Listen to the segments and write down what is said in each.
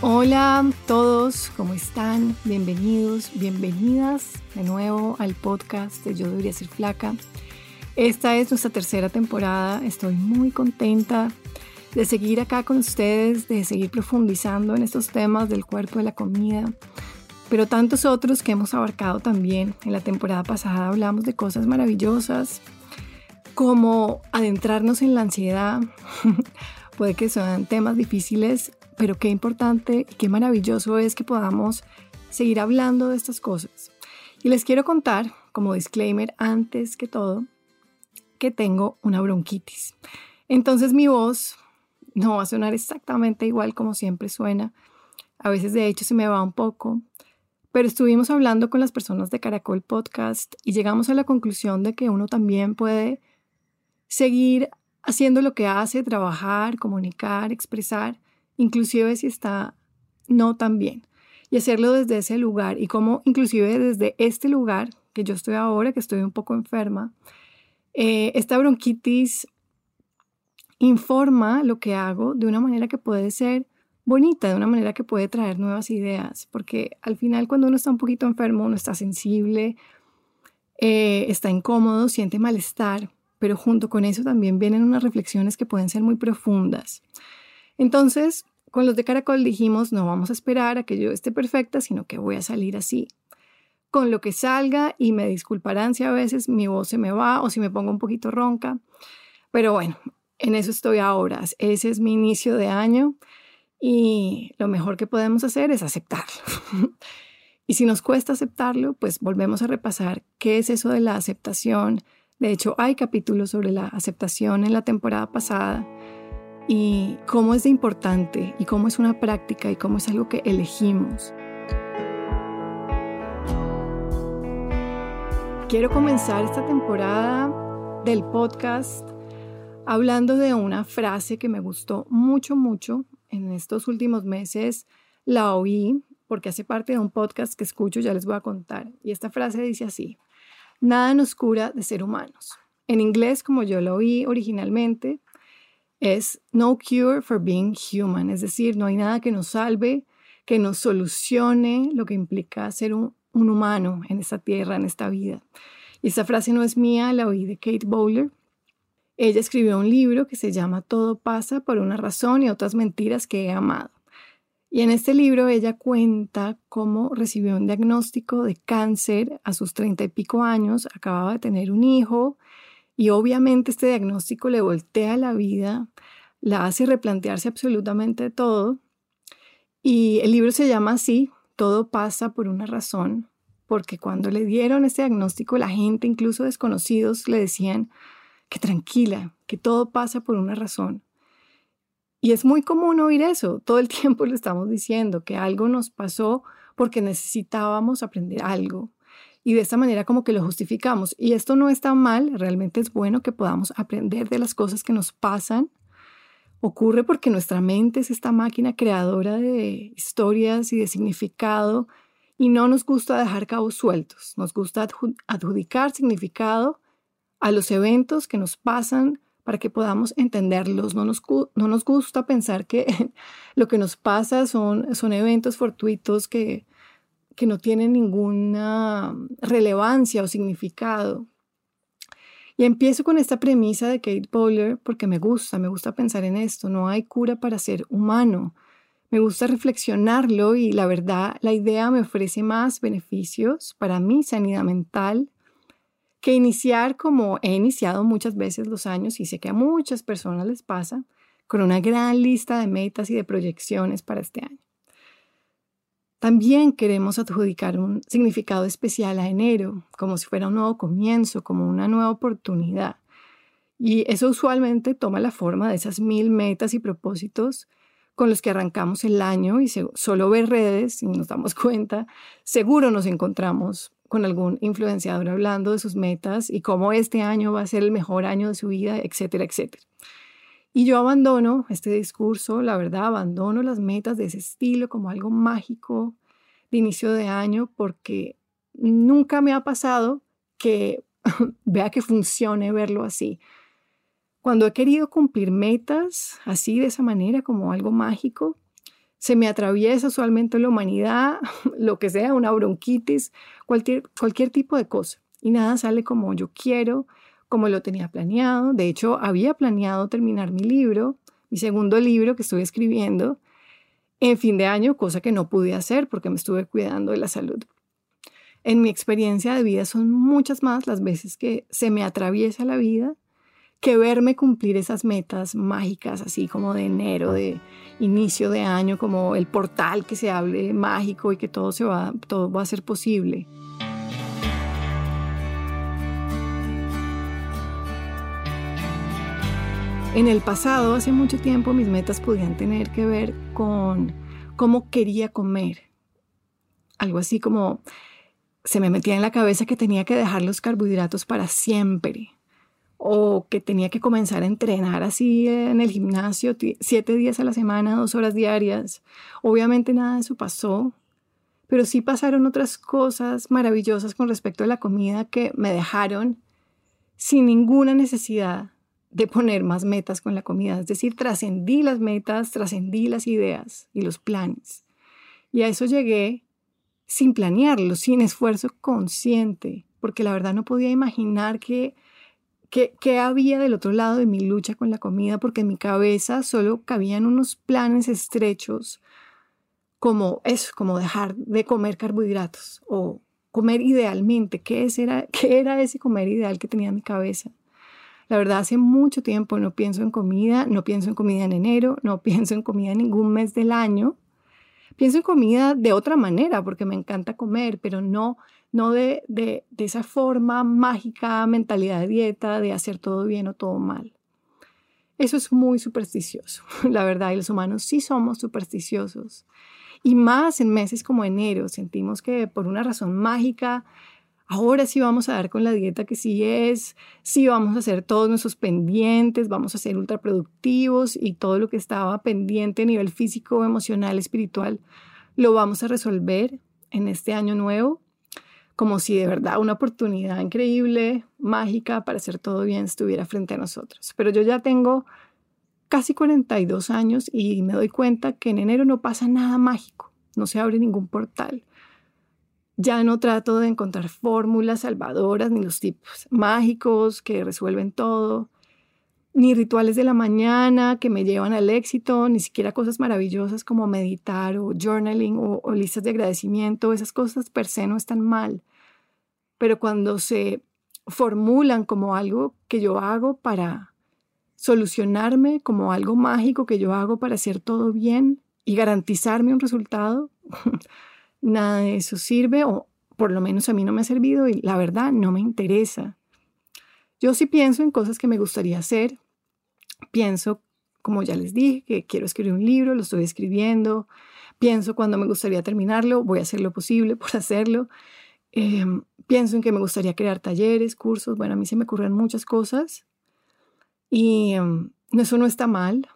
Hola a todos, ¿cómo están? Bienvenidos, bienvenidas de nuevo al podcast de Yo debería ser flaca. Esta es nuestra tercera temporada, estoy muy contenta de seguir acá con ustedes, de seguir profundizando en estos temas del cuerpo, de la comida, pero tantos otros que hemos abarcado también. En la temporada pasada hablamos de cosas maravillosas, como adentrarnos en la ansiedad. Puede que sean temas difíciles pero qué importante y qué maravilloso es que podamos seguir hablando de estas cosas. Y les quiero contar, como disclaimer, antes que todo, que tengo una bronquitis. Entonces mi voz no va a sonar exactamente igual como siempre suena. A veces de hecho se me va un poco. Pero estuvimos hablando con las personas de Caracol Podcast y llegamos a la conclusión de que uno también puede seguir haciendo lo que hace, trabajar, comunicar, expresar, inclusive si está no tan bien. Y hacerlo desde ese lugar y como inclusive desde este lugar que yo estoy ahora, que estoy un poco enferma, eh, esta bronquitis informa lo que hago de una manera que puede ser bonita, de una manera que puede traer nuevas ideas, porque al final cuando uno está un poquito enfermo, uno está sensible, eh, está incómodo, siente malestar, pero junto con eso también vienen unas reflexiones que pueden ser muy profundas. Entonces, con los de Caracol dijimos, no vamos a esperar a que yo esté perfecta, sino que voy a salir así. Con lo que salga y me disculparán si a veces mi voz se me va o si me pongo un poquito ronca. Pero bueno, en eso estoy ahora. Ese es mi inicio de año y lo mejor que podemos hacer es aceptarlo. y si nos cuesta aceptarlo, pues volvemos a repasar qué es eso de la aceptación. De hecho, hay capítulos sobre la aceptación en la temporada pasada y cómo es de importante y cómo es una práctica y cómo es algo que elegimos. Quiero comenzar esta temporada del podcast hablando de una frase que me gustó mucho, mucho en estos últimos meses. La oí porque hace parte de un podcast que escucho, ya les voy a contar. Y esta frase dice así, nada nos cura de ser humanos. En inglés, como yo lo oí originalmente, es no cure for being human, es decir, no hay nada que nos salve, que nos solucione lo que implica ser un, humano en esta tierra, en esta vida. Y esta frase no es mía, la oí de Kate Bowler. Ella escribió un libro que se llama Todo pasa por una razón y otras mentiras que he amado. Y en este libro ella cuenta cómo recibió un diagnóstico de cáncer a sus treinta y pico años, acababa de tener un hijo, y obviamente este diagnóstico le voltea la vida, la hace replantearse absolutamente todo. Y el libro se llama así, Todo pasa por una razón, porque cuando le dieron este diagnóstico, la gente, incluso desconocidos, le decían que tranquila, que todo pasa por una razón. Y es muy común oír eso, todo el tiempo lo estamos diciendo, que algo nos pasó porque necesitábamos aprender algo. Y de esta manera como que lo justificamos. Y esto no está mal, realmente es bueno que podamos aprender de las cosas que nos pasan. Ocurre porque nuestra mente es esta máquina creadora de historias y de significado y no nos gusta dejar cabos sueltos, nos gusta adjudicar significado a los eventos que nos pasan para que podamos entenderlos. No nos, no nos gusta pensar que lo que nos pasa son, son eventos fortuitos que, que no tienen ninguna relevancia o significado. Y empiezo con esta premisa de Kate Bowler porque me gusta, me gusta pensar en esto. No hay cura para ser humano. Me gusta reflexionarlo y la verdad, la idea me ofrece más beneficios para mi sanidad mental que iniciar como he iniciado muchas veces los años y sé que a muchas personas les pasa, con una gran lista de metas y de proyecciones para este año. También queremos adjudicar un significado especial a enero, como si fuera un nuevo comienzo, como una nueva oportunidad. Y eso usualmente toma la forma de esas mil metas y propósitos con los que arrancamos el año y solo ver redes y nos damos cuenta, seguro nos encontramos con algún influenciador hablando de sus metas y cómo este año va a ser el mejor año de su vida, etcétera, etcétera. Y yo abandono este discurso, la verdad, abandono las metas de ese estilo como algo mágico de inicio de año porque nunca me ha pasado que vea que funcione verlo así. Cuando he querido cumplir metas así de esa manera como algo mágico, se me atraviesa usualmente la humanidad, lo que sea, una bronquitis, cualquier, cualquier tipo de cosa. Y nada sale como yo quiero, como lo tenía planeado. De hecho, había planeado terminar mi libro, mi segundo libro que estoy escribiendo, en fin de año, cosa que no pude hacer porque me estuve cuidando de la salud. En mi experiencia de vida son muchas más las veces que se me atraviesa la vida que verme cumplir esas metas mágicas, así como de enero, de inicio de año, como el portal que se hable mágico y que todo, se va, todo va a ser posible. En el pasado, hace mucho tiempo, mis metas podían tener que ver con cómo quería comer. Algo así como se me metía en la cabeza que tenía que dejar los carbohidratos para siempre o que tenía que comenzar a entrenar así en el gimnasio siete días a la semana, dos horas diarias. Obviamente nada de eso pasó, pero sí pasaron otras cosas maravillosas con respecto a la comida que me dejaron sin ninguna necesidad de poner más metas con la comida. Es decir, trascendí las metas, trascendí las ideas y los planes. Y a eso llegué sin planearlo, sin esfuerzo consciente, porque la verdad no podía imaginar que ¿Qué, había del otro lado de mi lucha con la comida? Porque en mi cabeza solo cabían unos planes estrechos como eso, como dejar de comer carbohidratos o comer idealmente. ¿Qué, era, ¿Qué era ese comer ideal que tenía en mi cabeza? La verdad, hace mucho tiempo no pienso en comida, no pienso en comida en enero, no pienso en comida en ningún mes del año. Pienso en comida de otra manera porque me encanta comer, pero no no de, de, esa forma mágica, mentalidad de dieta, de hacer todo bien o todo mal. Eso es muy supersticioso, la verdad, y los humanos sí somos supersticiosos. Y más en meses como enero, sentimos que por una razón mágica, ahora sí vamos a dar con la dieta que sí es, sí vamos a hacer todos nuestros pendientes, vamos a ser ultraproductivos y todo lo que estaba pendiente a nivel físico, emocional, espiritual, lo vamos a resolver en este año nuevo como si de verdad una oportunidad increíble, mágica para hacer todo bien estuviera frente a nosotros. Pero yo ya tengo casi 42 años y me doy cuenta que en enero no pasa nada mágico, no se abre ningún portal. Ya no trato de encontrar fórmulas salvadoras ni los tipos mágicos que resuelven todo, ni rituales de la mañana que me llevan al éxito, ni siquiera cosas maravillosas como meditar o journaling o, o listas de agradecimiento. Esas cosas per se no están mal pero cuando se formulan como algo que yo hago para solucionarme, como algo mágico que yo hago para hacer todo bien y garantizarme un resultado, nada de eso sirve o por lo menos a mí no me ha servido y la verdad no me interesa. Yo sí pienso en cosas que me gustaría hacer, pienso como ya les dije, que quiero escribir un libro, lo estoy escribiendo, pienso cuando me gustaría terminarlo, voy a hacer lo posible por hacerlo. Em, pienso en que me gustaría crear talleres, cursos, bueno, a mí se me ocurren muchas cosas y em, eso no está mal,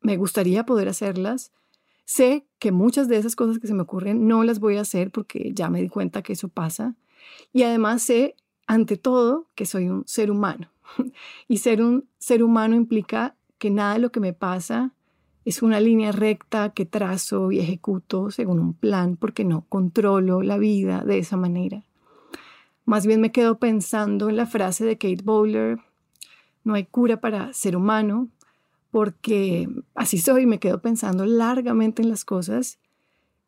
me gustaría poder hacerlas. Sé que muchas de esas cosas que se me ocurren no las voy a hacer porque ya me di cuenta que eso pasa. Y además sé, ante todo, que soy un ser humano. Y ser un ser humano implica que nada de lo que me pasa es una línea recta que trazo y ejecuto según un plan porque no controlo la vida de esa manera. Más bien me quedo pensando en la frase de Kate Bowler, no hay cura para ser humano, porque así soy, me quedo pensando largamente en las cosas,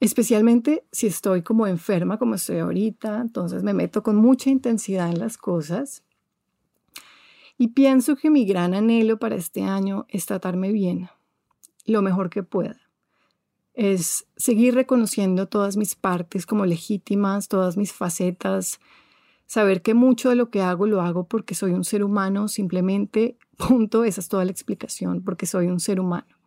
especialmente si estoy como enferma, como estoy ahorita, entonces me meto con mucha intensidad en las cosas. Y pienso que mi gran anhelo para este año es tratarme bien, lo mejor que pueda. Es seguir reconociendo todas mis partes como legítimas, todas mis facetas, saber que mucho de lo que hago lo hago porque soy un ser humano, simplemente, punto, esa es toda la explicación, porque soy un ser humano.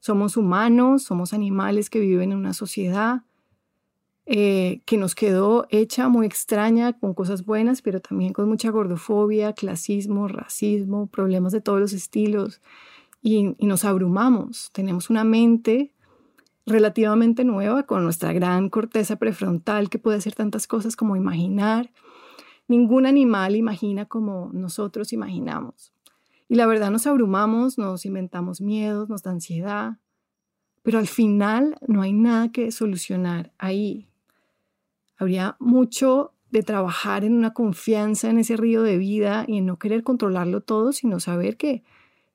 Somos humanos, somos animales que viven en una sociedad eh, que nos quedó hecha muy extraña, con cosas buenas, pero también con mucha gordofobia, clasismo, racismo, problemas de todos los estilos, y, y nos abrumamos. Tenemos una mente relativamente nueva con nuestra gran corteza prefrontal que puede hacer tantas cosas como imaginar. Ningún animal imagina como nosotros imaginamos. Y la verdad nos abrumamos, nos inventamos miedos, nos da ansiedad, pero al final no hay nada que solucionar ahí. Habría mucho de trabajar en una confianza en ese río de vida y en no querer controlarlo todo, sino saber que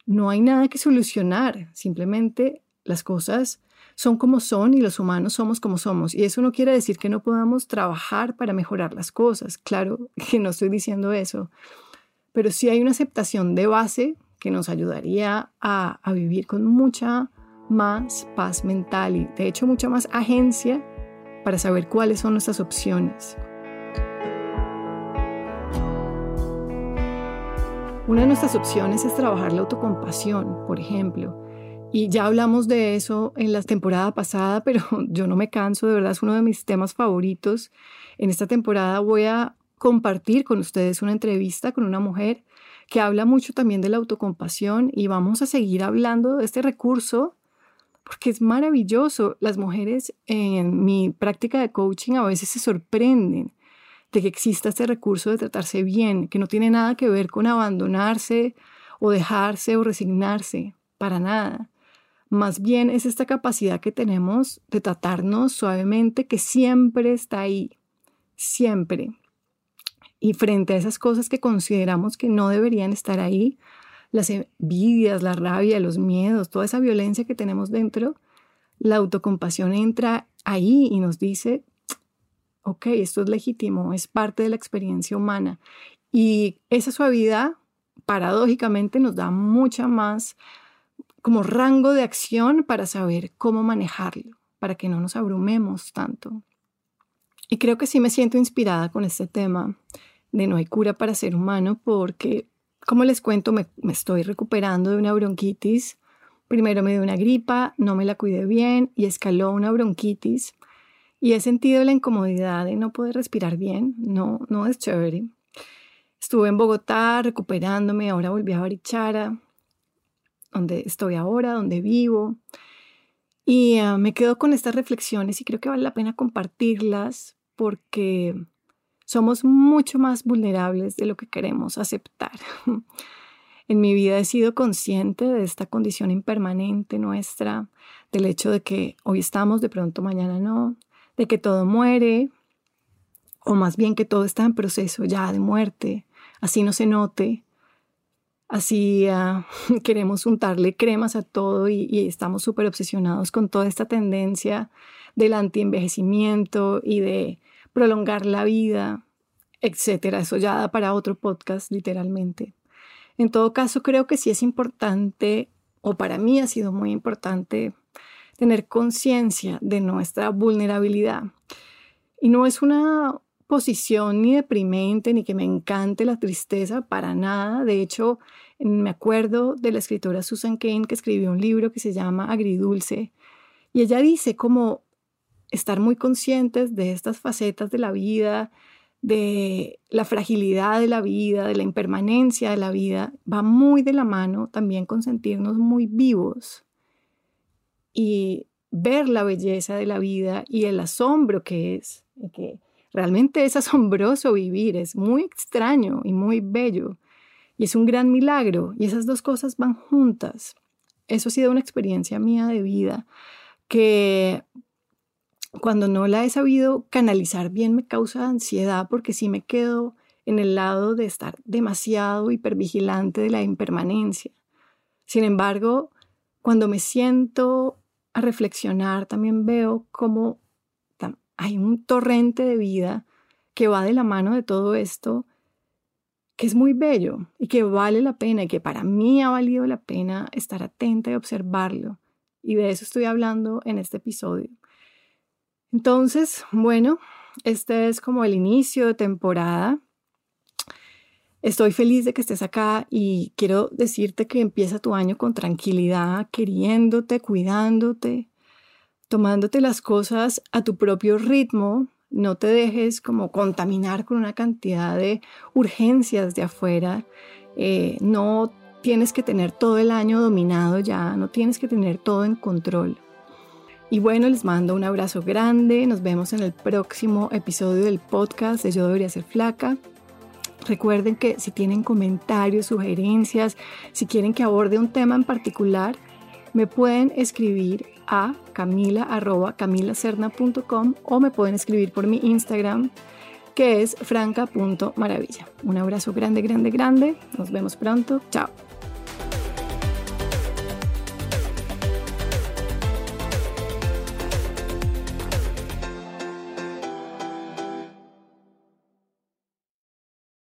no hay nada que solucionar, simplemente las cosas son como son y los humanos somos como somos. Y eso no quiere decir que no podamos trabajar para mejorar las cosas. Claro que no estoy diciendo eso, pero sí hay una aceptación de base que nos ayudaría a, a vivir con mucha más paz mental y de hecho mucha más agencia para saber cuáles son nuestras opciones. Una de nuestras opciones es trabajar la autocompasión, por ejemplo. Y ya hablamos de eso en la temporada pasada, pero yo no me canso, de verdad es uno de mis temas favoritos. En esta temporada voy a compartir con ustedes una entrevista con una mujer que habla mucho también de la autocompasión y vamos a seguir hablando de este recurso porque es maravilloso. Las mujeres en mi práctica de coaching a veces se sorprenden de que exista este recurso de tratarse bien, que no tiene nada que ver con abandonarse o dejarse o resignarse, para nada. Más bien es esta capacidad que tenemos de tratarnos suavemente que siempre está ahí, siempre. Y frente a esas cosas que consideramos que no deberían estar ahí, las envidias, la rabia, los miedos, toda esa violencia que tenemos dentro, la autocompasión entra ahí y nos dice, ok, esto es legítimo, es parte de la experiencia humana. Y esa suavidad, paradójicamente, nos da mucha más como rango de acción para saber cómo manejarlo, para que no nos abrumemos tanto. Y creo que sí me siento inspirada con este tema de no hay cura para ser humano porque como les cuento, me, estoy recuperando de una bronquitis. Primero me dio una gripa, no me la cuidé bien y escaló una bronquitis. Y he sentido la incomodidad de no poder respirar bien. No, no es chévere. Estuve en Bogotá recuperándome, ahora volví a Barichara, donde estoy ahora, donde vivo. Y ah, me quedo con estas reflexiones y creo que vale la pena compartirlas porque somos mucho más vulnerables de lo que queremos aceptar. En mi vida he sido consciente de esta condición impermanente nuestra, del hecho de que hoy estamos, de pronto mañana no, de que todo muere, o más bien que todo está en proceso ya de muerte, así no se note, así ah, queremos untarle cremas a todo y, y estamos súper obsesionados con toda esta tendencia del antienvejecimiento y de prolongar la vida, etcétera. Eso ya da para otro podcast, literalmente. En todo caso, creo que sí es importante, o para mí ha sido muy importante, tener conciencia de nuestra vulnerabilidad. Y no es una posición ni deprimente, ni que me encante la tristeza, para nada. De hecho, Me acuerdo de la escritora Susan Kane que escribió un libro que se llama Agridulce y ella dice como estar muy conscientes de estas facetas de la vida, de la fragilidad de la vida, de la impermanencia de la vida, va muy de la mano también con sentirnos muy vivos y ver la belleza de la vida y el asombro que es, que realmente es asombroso vivir, es muy extraño y muy bello y es un gran milagro y esas dos cosas van juntas. Eso ha sido una experiencia mía de vida que cuando no la he sabido canalizar bien me causa ansiedad porque sí me quedo en el lado de estar demasiado hipervigilante de la impermanencia. Sin embargo, cuando me siento a reflexionar, también veo cómo hay un torrente de vida que va de la mano de todo esto, que es muy bello y que vale la pena y que para mí ha valido la pena estar atenta y observarlo. Y de eso estoy hablando en este episodio. Entonces, bueno, este es como el inicio de temporada. Estoy feliz de que estés acá y quiero decirte que empieza tu año con tranquilidad, queriéndote, cuidándote, tomándote las cosas a tu propio ritmo. No te dejes como contaminar con una cantidad de urgencias de afuera. Eh, no tienes que tener todo el año dominado ya, no tienes que tener todo en control. Y bueno, les mando un abrazo grande. Nos vemos en el próximo episodio del podcast de Yo debería ser flaca. Recuerden que si tienen comentarios, sugerencias, si quieren que aborde un tema en particular, me pueden escribir a camila.camilacerna.com o me pueden escribir por mi Instagram que es franca.maravilla. Un abrazo grande, grande, grande. Nos vemos pronto. Chao.